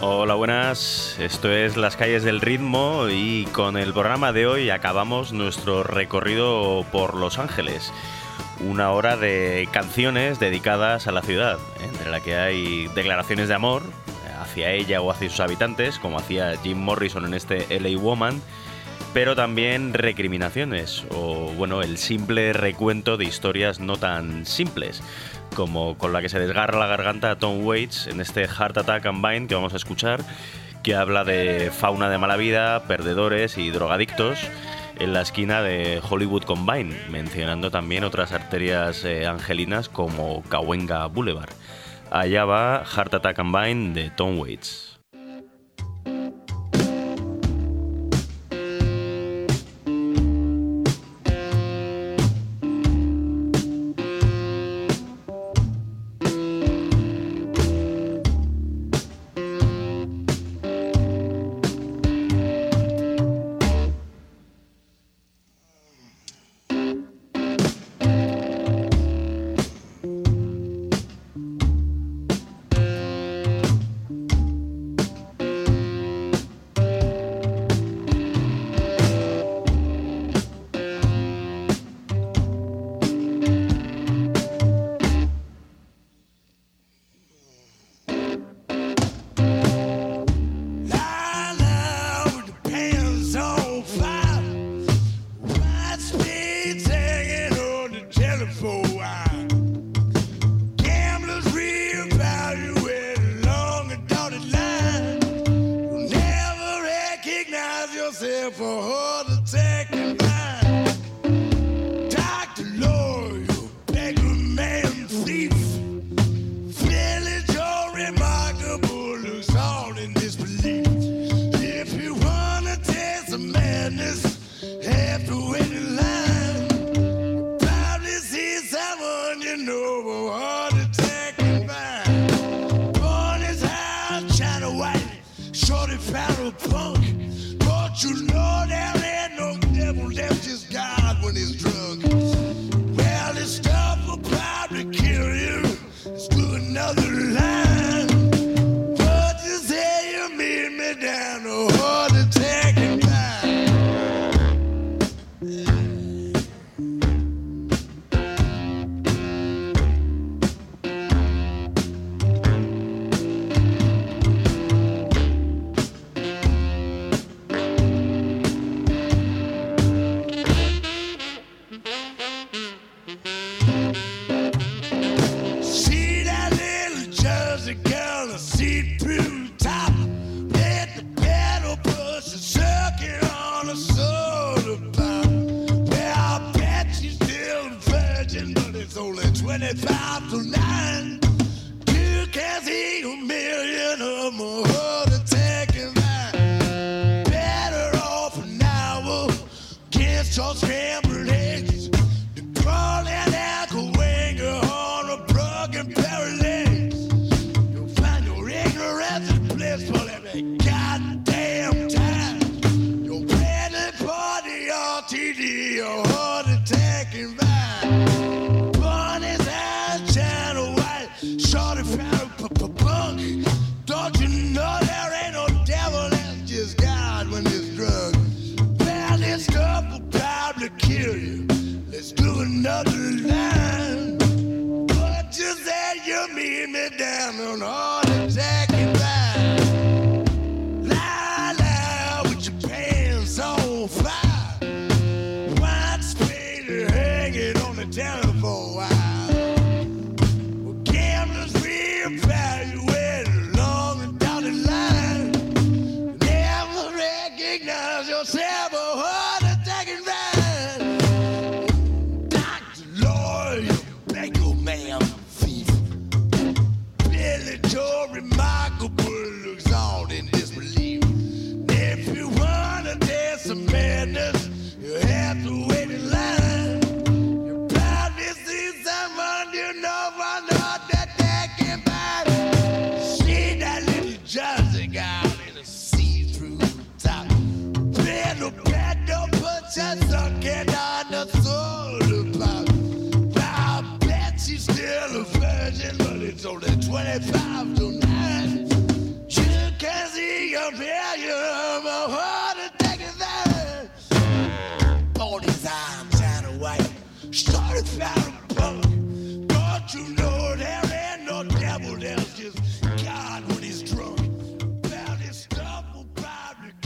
Hola, buenas. Esto es Las calles del ritmo y con el programa de hoy acabamos nuestro recorrido por Los Ángeles. Una hora de canciones dedicadas a la ciudad, ¿eh? entre la que hay declaraciones de amor hacia ella o hacia sus habitantes, como hacía Jim Morrison en este LA Woman, pero también recriminaciones o, bueno, el simple recuento de historias no tan simples como con la que se desgarra la garganta a Tom Waits en este Heart Attack and Bind que vamos a escuchar, que habla de fauna de mala vida, perdedores y drogadictos en la esquina de Hollywood Combine, mencionando también otras arterias eh, angelinas como Cahuenga Boulevard. Allá va Heart Attack Bind de Tom Waits.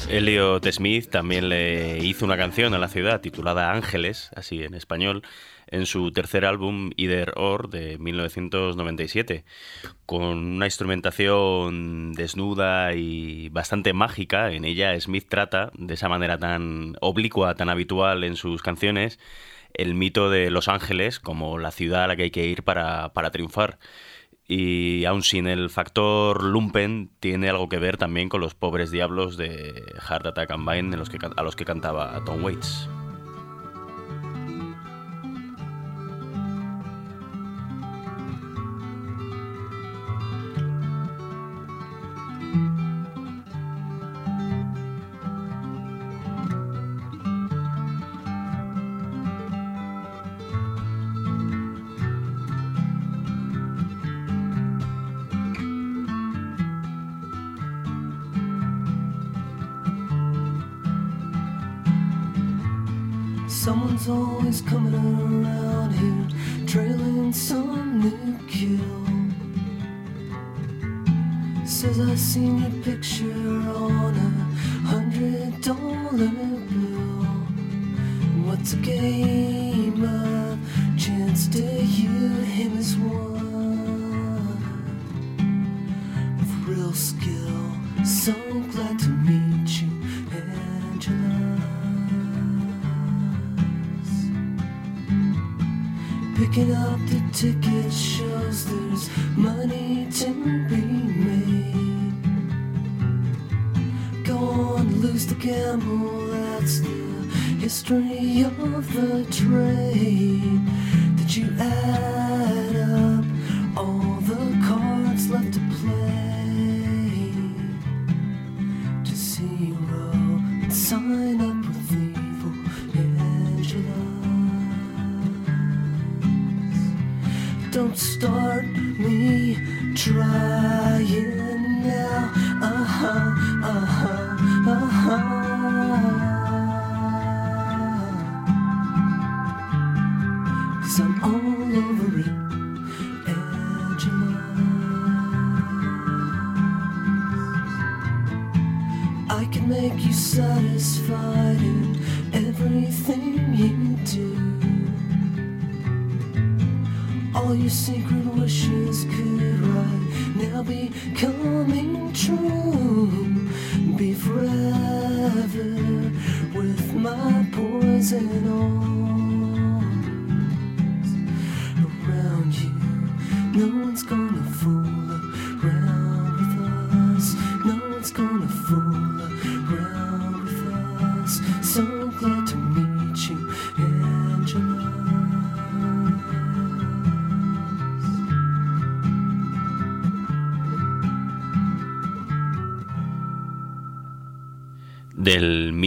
Elliot Smith también le hizo una canción a la ciudad titulada Ángeles, así en español, en su tercer álbum Either Or de 1997, con una instrumentación desnuda y bastante mágica. En ella Smith trata, de esa manera tan oblicua, tan habitual en sus canciones, el mito de Los Ángeles como la ciudad a la que hay que ir para, para triunfar y aun sin el factor lumpen tiene algo que ver también con los pobres diablos de Hard Attack and Vine en los que, a los que cantaba Tom Waits.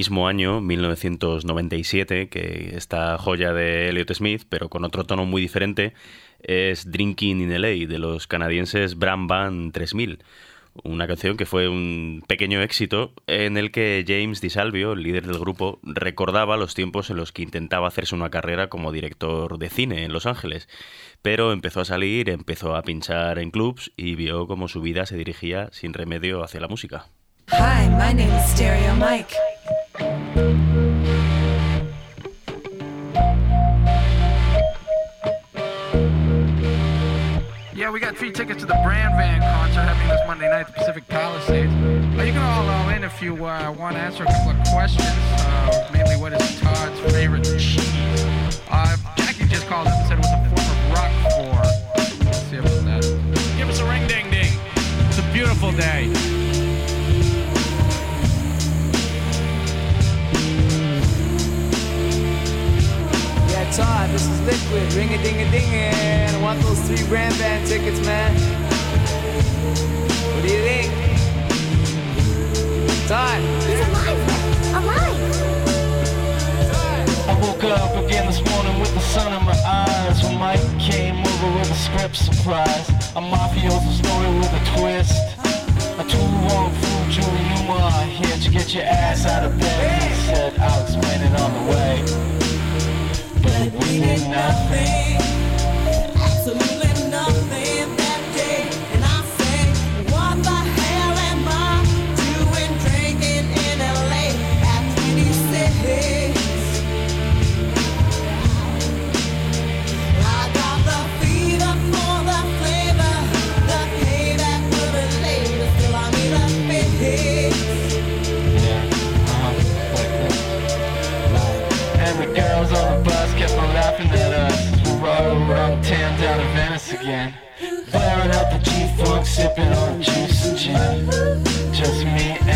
Mismo año, 1997, que esta joya de Elliot Smith, pero con otro tono muy diferente, es Drinking in LA de los canadienses Bram Band 3000. Una canción que fue un pequeño éxito en el que James DiSalvio, el líder del grupo, recordaba los tiempos en los que intentaba hacerse una carrera como director de cine en Los Ángeles. Pero empezó a salir, empezó a pinchar en clubs y vio cómo su vida se dirigía sin remedio hacia la música. Yeah, we got free tickets to the Brand Van concert happening this Monday night at the Pacific Palisades. Uh, you can all all in if you uh, want to answer a couple of questions. Uh, mainly, what is Todd's favorite cheese? Uh, Jackie just called up and said it was a form of rock for. Let's see about that. Give us a ring ding ding. It's a beautiful day. Todd, this is Liquid. Ring a ding a ding and I want those three brand band tickets, man. What do you think? Todd. He's alive! Alive! I woke up again this morning with the sun in my eyes When Mike came over with a script surprise A mafioso story with a twist A two-wrong fool, Julie Newmar Here to get your ass out of bed He said, I'll explain it on the way Uh-huh. girls on the bus kept on laughing at us we rode around town down to Venice again. Blaring out the G-Funk, sipping on juice and gin. Just me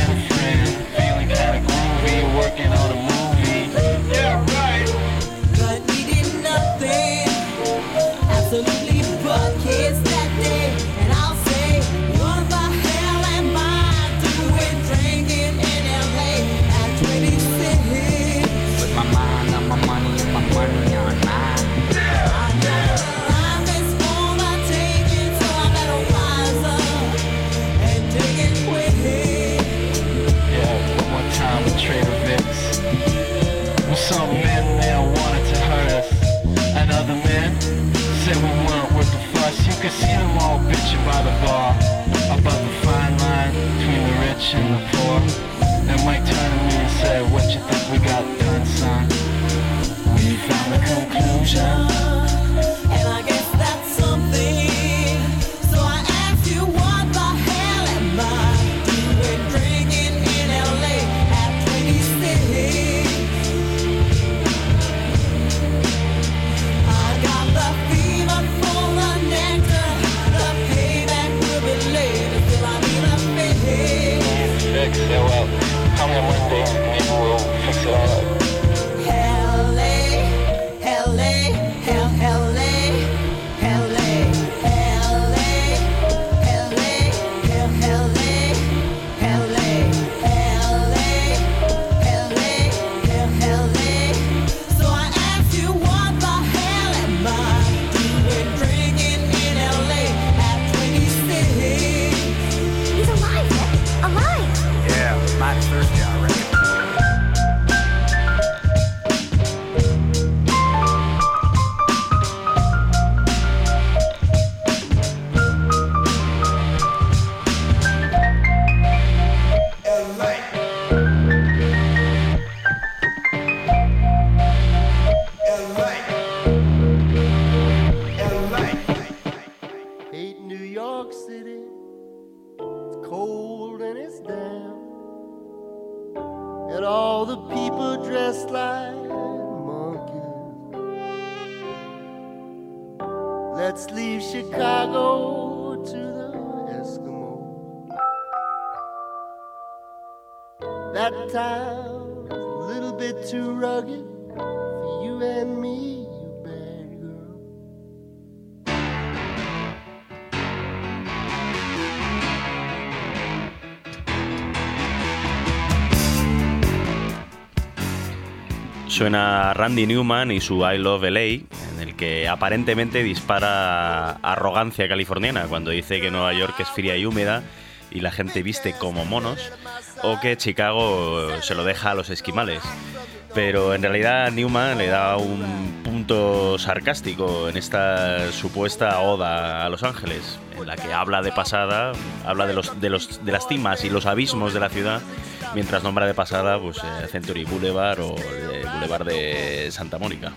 confusion Suena Randy Newman y su I Love LA, en el que aparentemente dispara arrogancia californiana cuando dice que Nueva York es fría y húmeda y la gente viste como monos, o que Chicago se lo deja a los esquimales. Pero en realidad Newman le da un punto sarcástico en esta supuesta oda a Los Ángeles, en la que habla de pasada, habla de, los, de, los, de las cimas y los abismos de la ciudad, mientras nombra de pasada pues, eh, Century Boulevard o el Boulevard de Santa Mónica.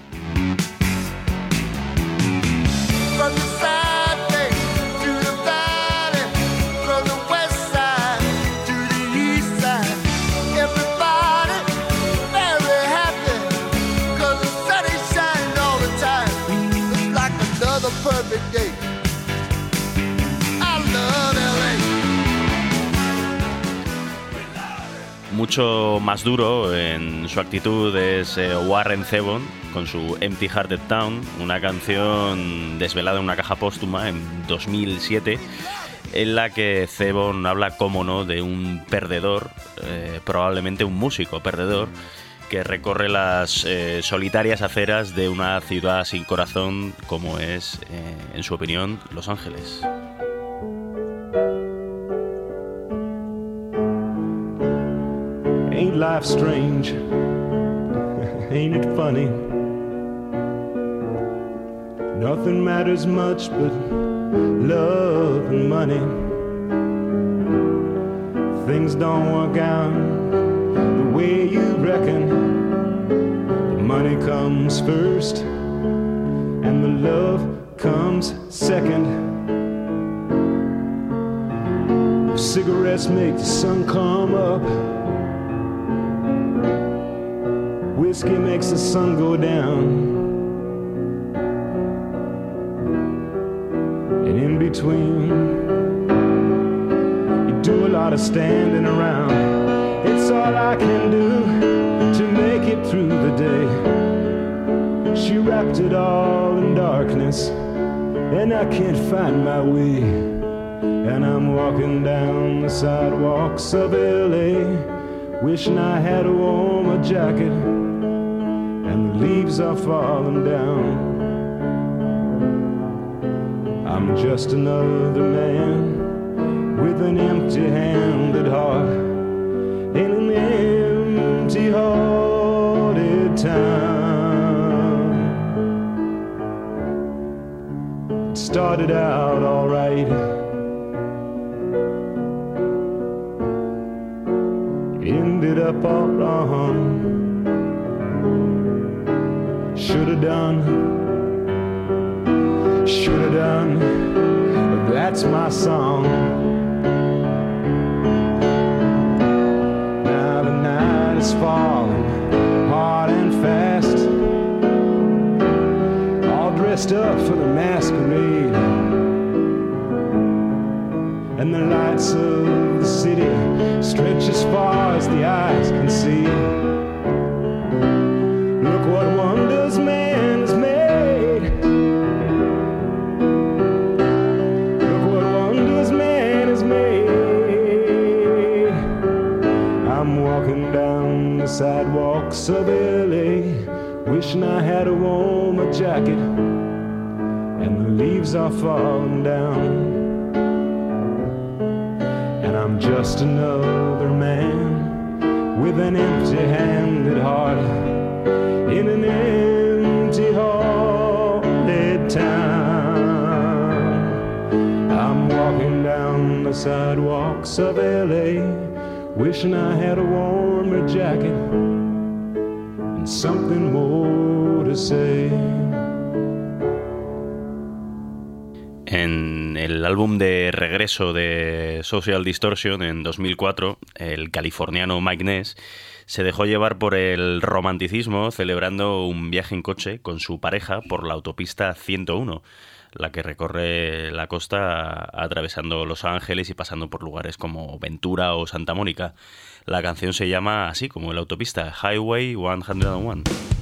From the Mucho más duro en su actitud es eh, Warren Zevon con su Empty Hearted Town, una canción desvelada en una caja póstuma en 2007, en la que Zevon habla, como no, de un perdedor, eh, probablemente un músico perdedor, que recorre las eh, solitarias aceras de una ciudad sin corazón como es, en su opinión, Los Ángeles. Ain't life strange? Ain't it funny? Nothing matters much but love and money. Things don't work out the way you reckon. The money comes first, and the love comes second. Cigarettes make the sun come up. Whiskey makes the sun go down. And in between, you do a lot of standing around. It's all I can do to make it through the day. She wrapped it all in darkness, and I can't find my way. And I'm walking down the sidewalks of LA, wishing I had a warmer jacket leaves are falling down. I'm just another man with an empty handed heart in an empty hearted town. It started out alright. Ended up all wrong should have done, should have done. That's my song. Now the night is falling hard and fast, all dressed up for the masquerade. And the lights of the city stretch as far as the eyes LA, wishing I had a warmer jacket, and the leaves are falling down. And I'm just another man with an empty handed heart in an empty haunted town. I'm walking down the sidewalks of LA, wishing I had a warmer jacket something more. En el álbum de regreso de Social Distortion en 2004, el californiano Mike Ness se dejó llevar por el romanticismo celebrando un viaje en coche con su pareja por la autopista 101, la que recorre la costa atravesando Los Ángeles y pasando por lugares como Ventura o Santa Mónica. La canción se llama así como la autopista, Highway 101.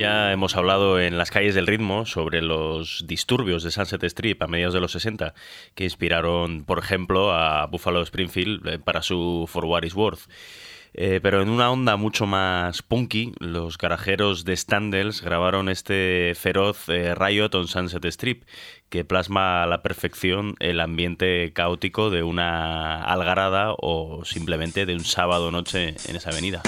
Ya hemos hablado en las calles del ritmo sobre los disturbios de Sunset Strip a mediados de los 60 que inspiraron, por ejemplo, a Buffalo Springfield eh, para su For What Is Worth. Eh, pero en una onda mucho más punky, los garajeros de Standells grabaron este feroz eh, Riot on Sunset Strip, que plasma a la perfección el ambiente caótico de una algarada o simplemente de un sábado noche en esa avenida.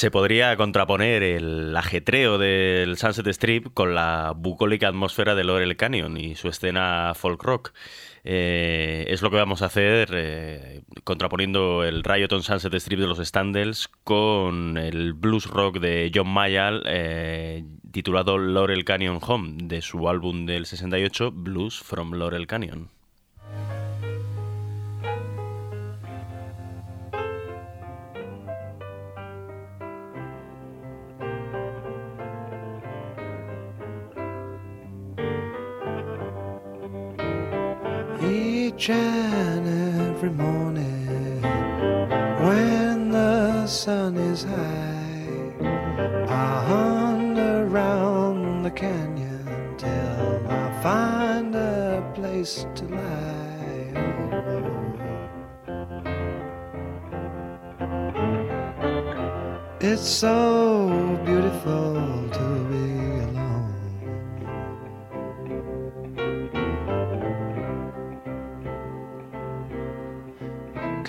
Se podría contraponer el ajetreo del Sunset Strip con la bucólica atmósfera de Laurel Canyon y su escena folk rock. Eh, es lo que vamos a hacer eh, contraponiendo el Rioton Sunset Strip de los Standells con el blues rock de John Mayall eh, titulado Laurel Canyon Home de su álbum del 68 Blues from Laurel Canyon. Each every morning when the sun is high. I hunt around the canyon till I find a place to lie. It's so beautiful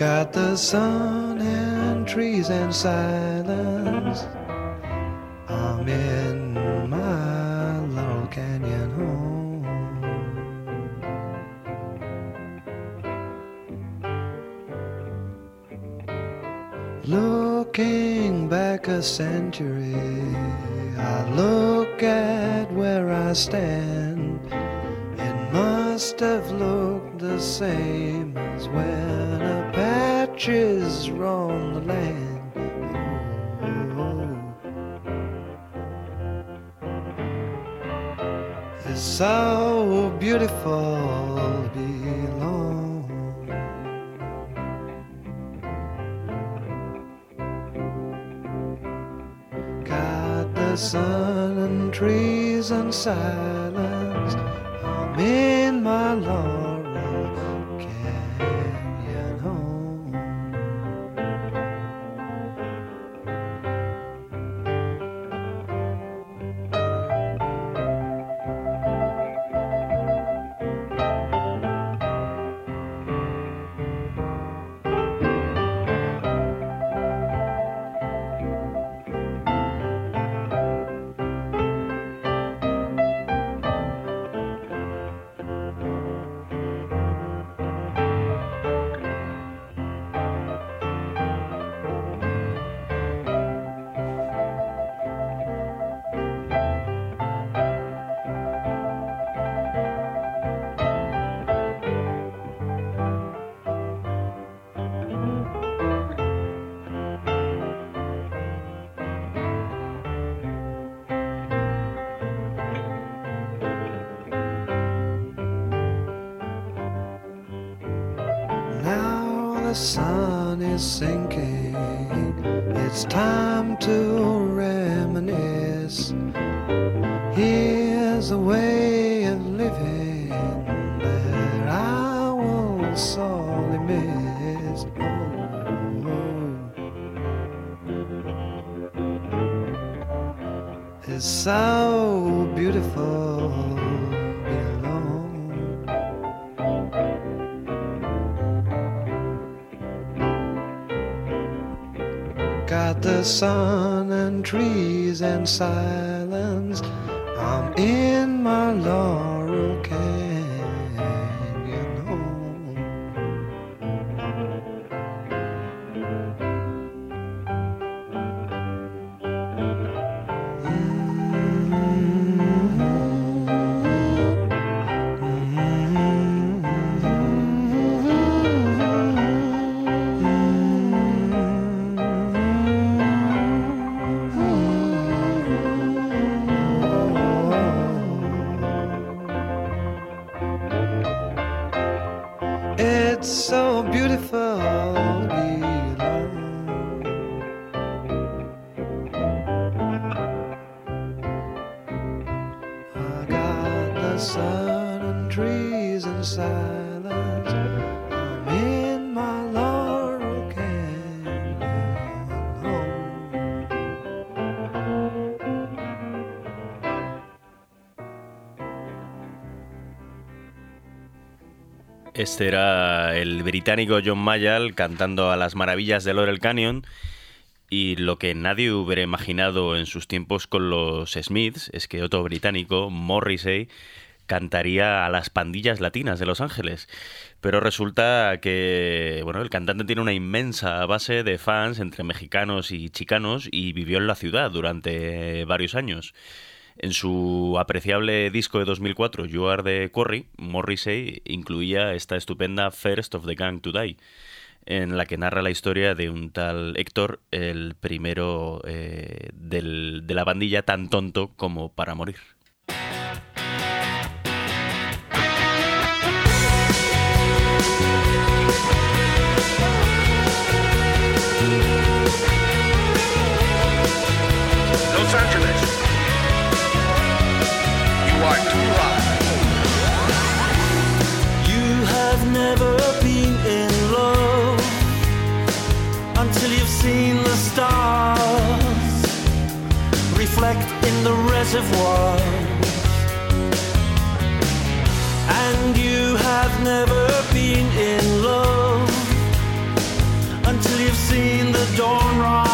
Got the sun and trees and silence. I'm in my Laurel Canyon home. Looking back a century, I look at where I stand. It must have looked the same as when Apaches roamed the land. Oh, it's so beautiful to. Got the sun and trees and silence. Sun trees sun trees and silence. I'm in. Este era el británico John Mayall cantando a las maravillas de Laurel Canyon. Y lo que nadie hubiera imaginado en sus tiempos con los Smiths es que otro británico, Morrissey, cantaría a las pandillas latinas de Los Ángeles. Pero resulta que, bueno, el cantante tiene una inmensa base de fans entre mexicanos y chicanos y vivió en la ciudad durante varios años. En su apreciable disco de 2004, You Are the Quarry, Morrissey incluía esta estupenda First of the Gang to Die, en la que narra la historia de un tal Héctor, el primero eh, del- de la bandilla tan tonto como para morir. In the reservoir. And you have never been in love until you've seen the dawn rise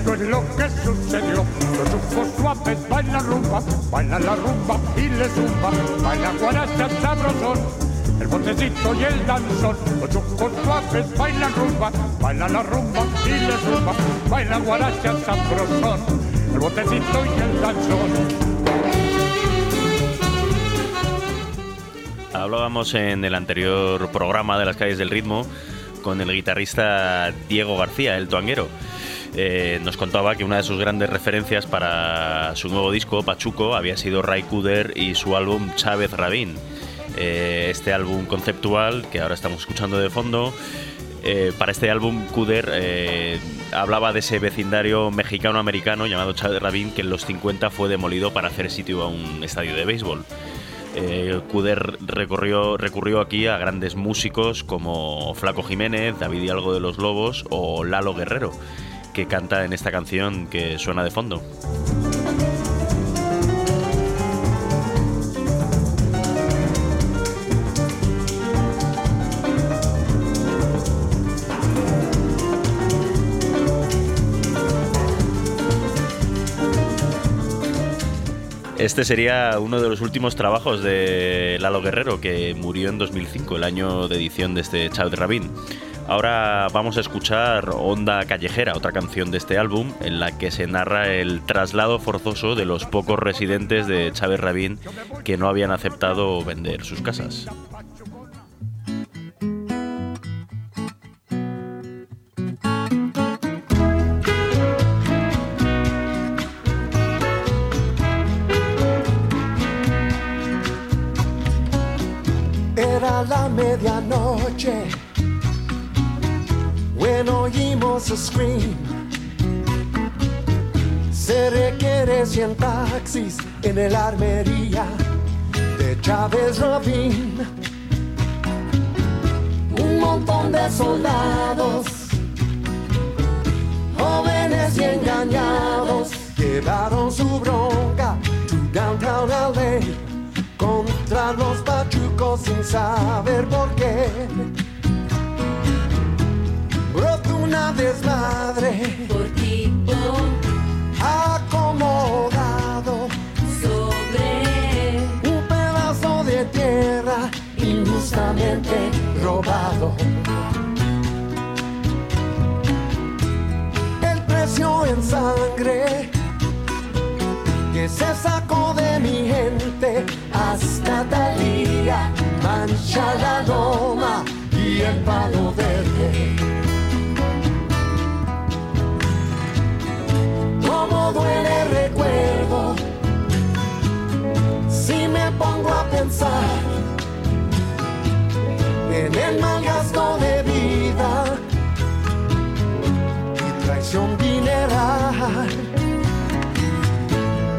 esto es lo que sucedió. Los ojos suaves bailan rumba, bailan la rumba y le zumba, baila guaracha sabrosón. El botecito y el danzón, los chocos suaves bailan rumba, baila la rumba y le zumba, baila guaracha sabrosón. el botecito y el danzón. Hablábamos en el anterior programa de las calles del ritmo con el guitarrista Diego García, el tuanguero. Eh, nos contaba que una de sus grandes referencias para su nuevo disco, Pachuco, había sido Ray Kuder y su álbum Chávez Rabín. Eh, este álbum conceptual que ahora estamos escuchando de fondo. eh, para este álbum, Kuder hablaba de ese vecindario mexicano-americano llamado Chávez Rabín que en los 50 fue demolido para hacer sitio a un estadio de béisbol. Eh, recurrió aquí a grandes músicos como Flaco Jiménez, David Hidalgo de los Lobos o Lalo Guerrero, que canta en esta canción que suena de fondo. Este sería uno de los últimos trabajos de Lalo Guerrero, que murió en 2005, el año de edición de este Chávez Rabín. Ahora vamos a escuchar Onda Callejera, otra canción de este álbum, en la que se narra el traslado forzoso de los pocos residentes de Chávez Rabín que no habían aceptado vender sus casas. Era la medianoche when oímos a scream. Se requiere 100 taxis en el armería de Chávez Rabín. Un montón de soldados, jóvenes y engañados, llevaron su bronca to downtown LA contra los pachucos sin saber por qué. Desmadre Por tipo acomodado sobre un pedazo de tierra injustamente robado. El precio en sangre que se sacó de mi gente hasta Talía, mancha la loma y el palo verde. Cómo duele el recuerdo si me pongo a pensar en el mal gasto de vida y traición dineral.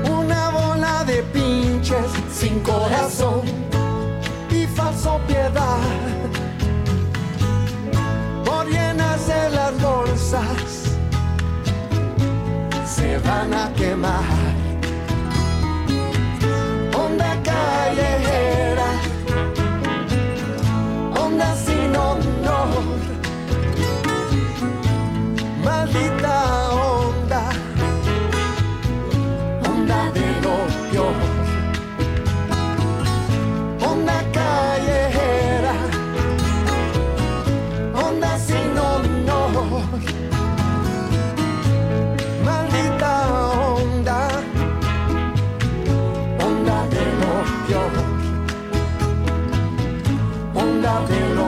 Una bola de pinches sin corazón y falso piedad. Por llenarse las bolsas se van a quemar. Onda callejera, onda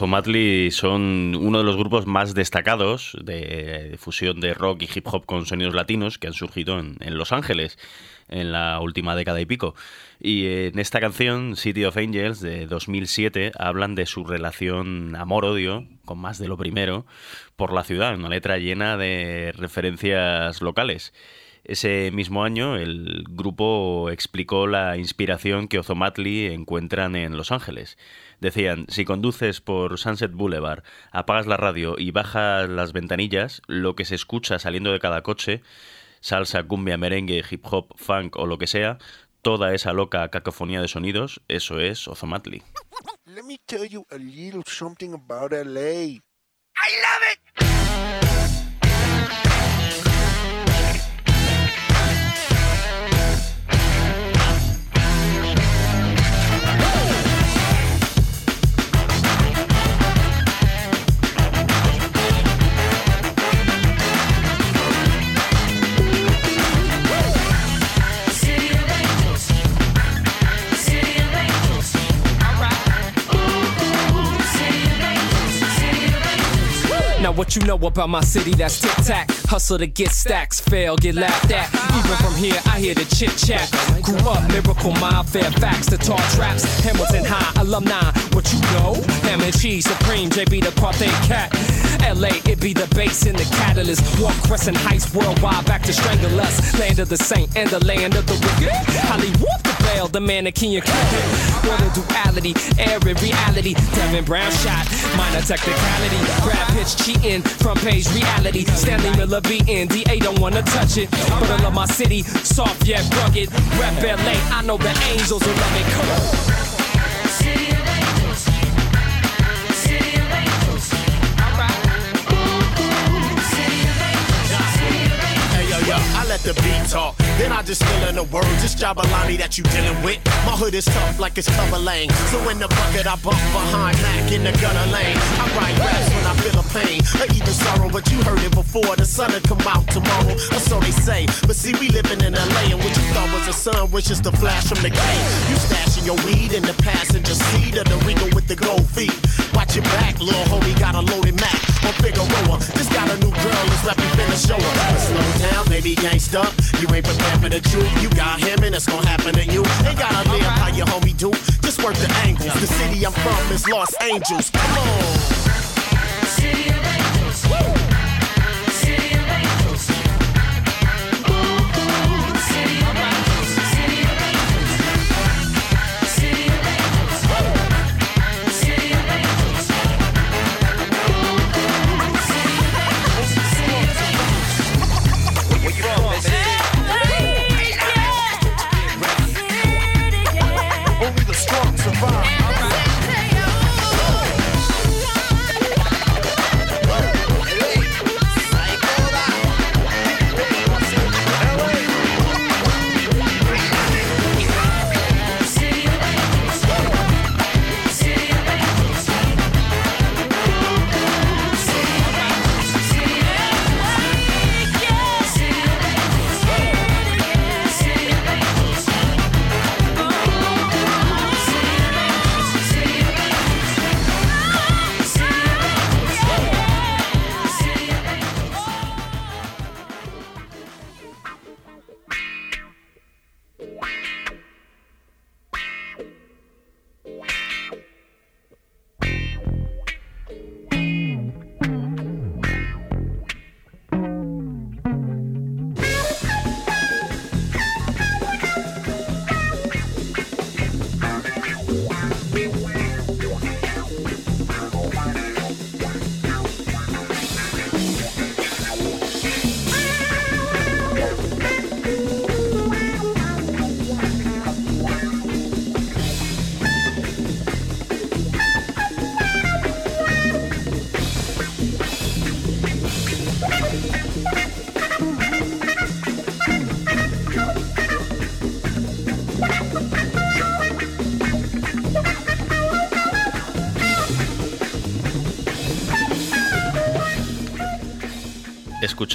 Ozomatli son uno de los grupos más destacados de fusión de rock y hip hop con sonidos latinos que han surgido en, en Los Ángeles en la última década y pico. Y en esta canción, City of Angels, de 2007, hablan de su relación amor-odio, con más de lo primero, por la ciudad, una letra llena de referencias locales. Ese mismo año, el grupo explicó la inspiración que Ozomatli encuentran en Los Ángeles. Decían, si conduces por Sunset Boulevard, apagas la radio y bajas las ventanillas, lo que se escucha saliendo de cada coche, salsa, cumbia, merengue, hip hop, funk o lo que sea, toda esa loca cacofonía de sonidos, eso es Ozomatli. Let me tell you a little something about LA. I love it! Now what you know about my city? That's tic tac. Hustle to get stacks, fail, get laughed at. Even from here, I hear the chit chat. Grew up, lyrical mind, Fairfax, the tall traps. Hamilton High, alumni. What you know? Ham and cheese, supreme, JB the Carthay cat. LA, it be the base in the catalyst. Walk Crescent Heights worldwide, back to strangle us. Land of the saint and the land of the wicked. Hollywood, the bell, the mannequin, you cricket. A duality, air reality. Devin Brown shot, minor technicality. Grab pitch cheating, front page reality. Stanley Miller beating, DA don't wanna touch it. But I love my city, soft yet rugged. Rep LA, I know the angels will love it. Come on. Let the beat talk. Then I just fill in the words. This Jabalani that you dealing with. My hood is tough like it's cover lane. So in the bucket I bump behind Mac in the gutter lane. I write raps when I feel a pain or even sorrow, but you heard it before. The sun'll come out tomorrow, or so they say. But see, we living in LA, and what you thought was a sun was just a flash from the game. You stashing your weed in the passenger seat of the Regal with the gold feet. Watch your back, little homie got a loaded Mac on Figueroa. Just got a new girl, let's let me finish show her. Slow down, baby gangsta. You ain't prepared for the truth. You got him, and it's gonna happen to you. Ain't gotta live how your homie do. Just work the angles. The city I'm from is Los Angeles. Come on.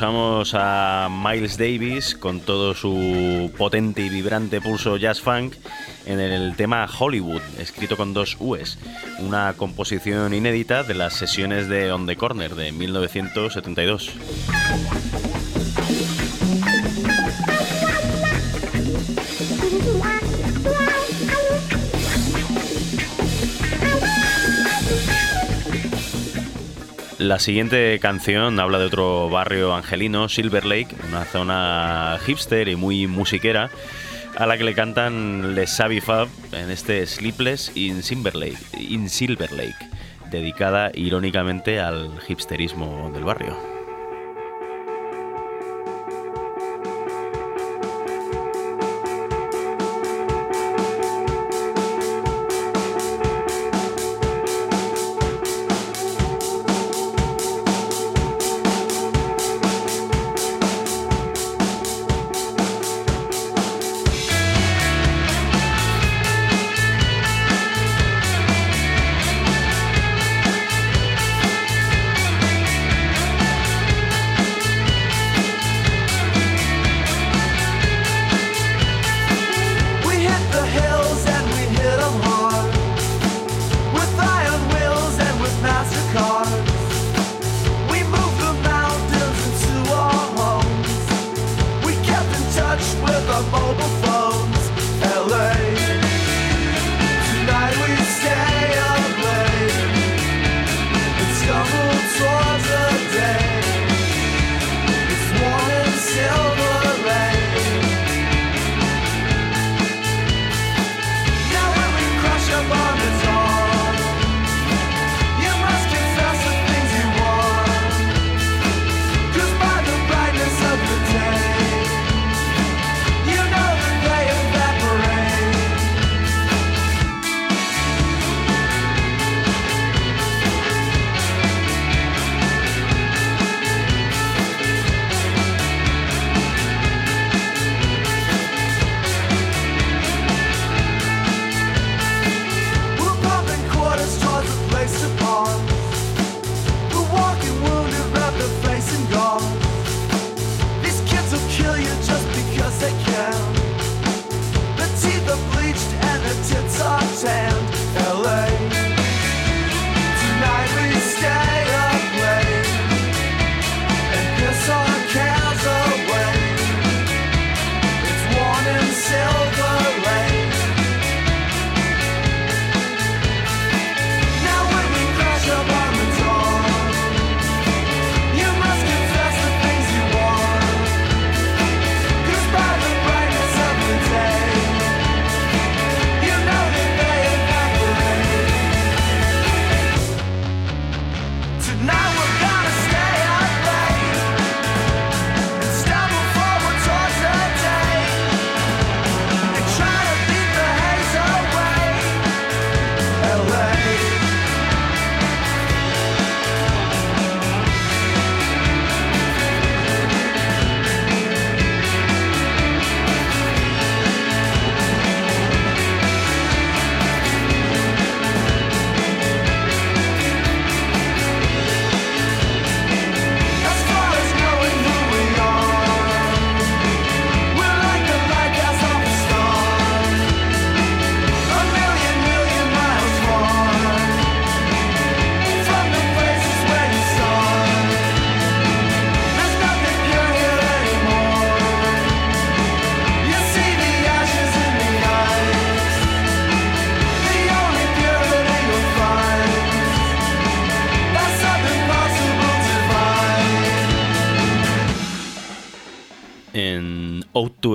escuchamos a Miles Davis con todo su potente y vibrante pulso jazz funk en el tema Hollywood, escrito con dos U's, una composición inédita de las sesiones de On the Corner de 1972. La siguiente canción habla de otro barrio angelino, Silver Lake, una zona hipster y muy musiquera, a la que le cantan Les Savvy Fab en este Sleepless in Silver Lake, in Silver Lake dedicada irónicamente al hipsterismo del barrio.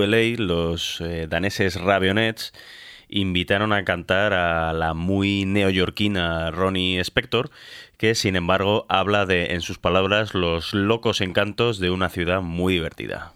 Los eh, daneses Rabionets invitaron a cantar a la muy neoyorquina Ronnie Spector, que sin embargo habla de, en sus palabras, los locos encantos de una ciudad muy divertida.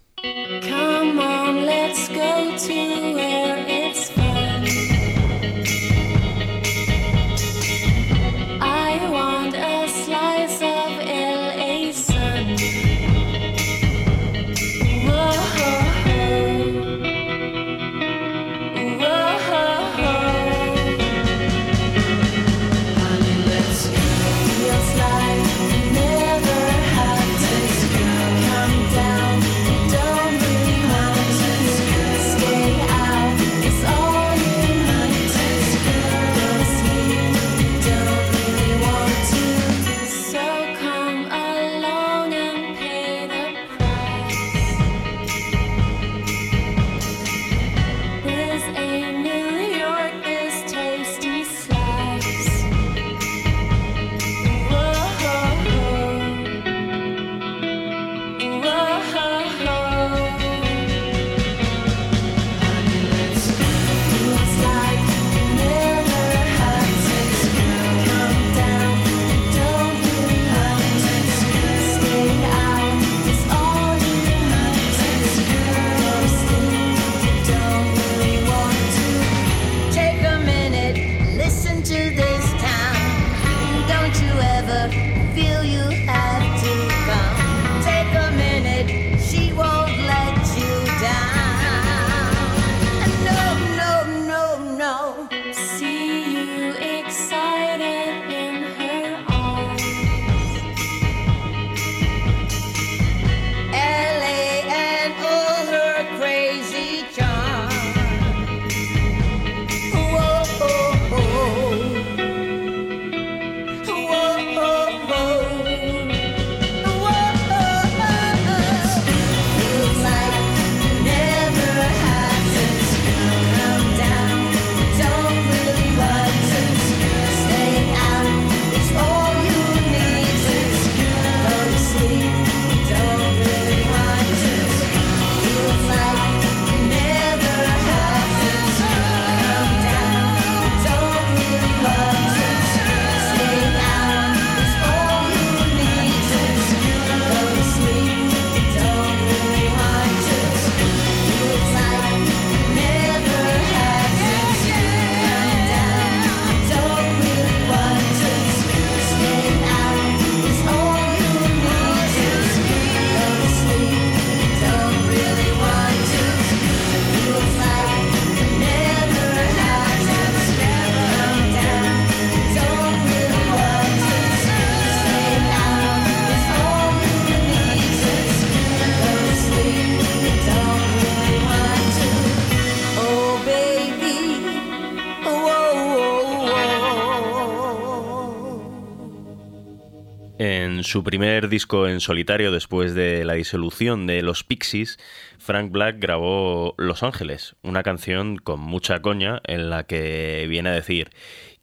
Su primer disco en solitario después de la disolución de los Pixies, Frank Black grabó Los Ángeles, una canción con mucha coña en la que viene a decir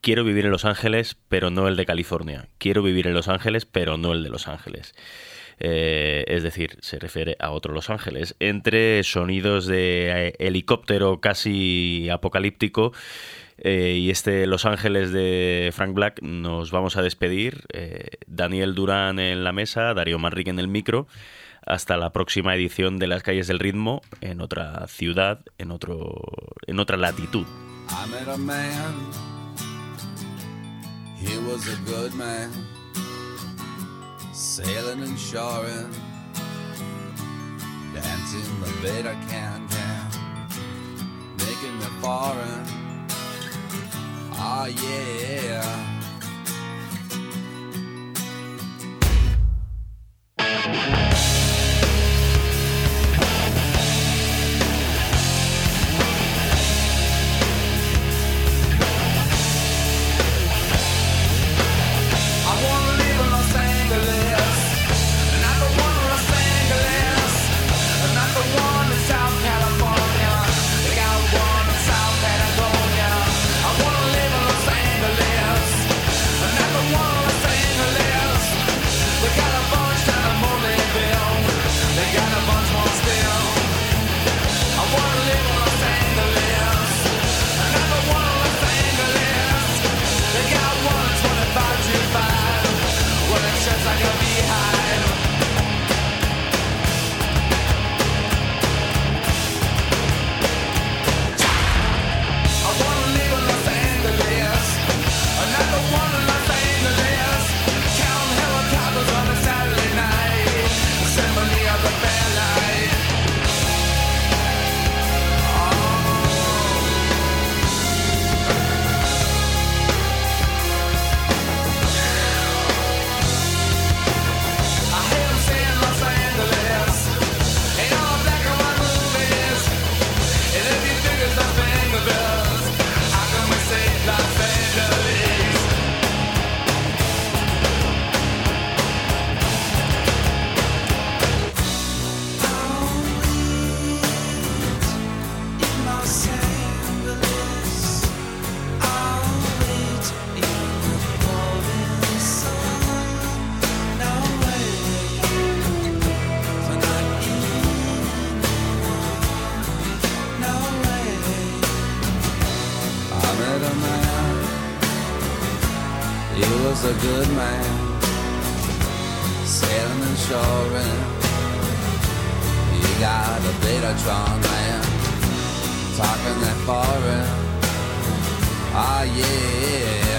quiero vivir en Los Ángeles pero no el de California, quiero vivir en Los Ángeles pero no el de Los Ángeles. Eh, es decir, se refiere a otro Los Ángeles, entre sonidos de eh, helicóptero casi apocalíptico eh, y este Los Ángeles de Frank Black nos vamos a despedir. Eh, Daniel Durán en la mesa, Darío Manrique en el micro. Hasta la próxima edición de Las Calles del Ritmo en otra ciudad, en, otro, en otra latitud. I sailing and shoring, dancing the better can can, making me foreign. Oh yeah. He was a good man, sailing and shoring. He got a Betatron man, talking that foreign. Ah yeah.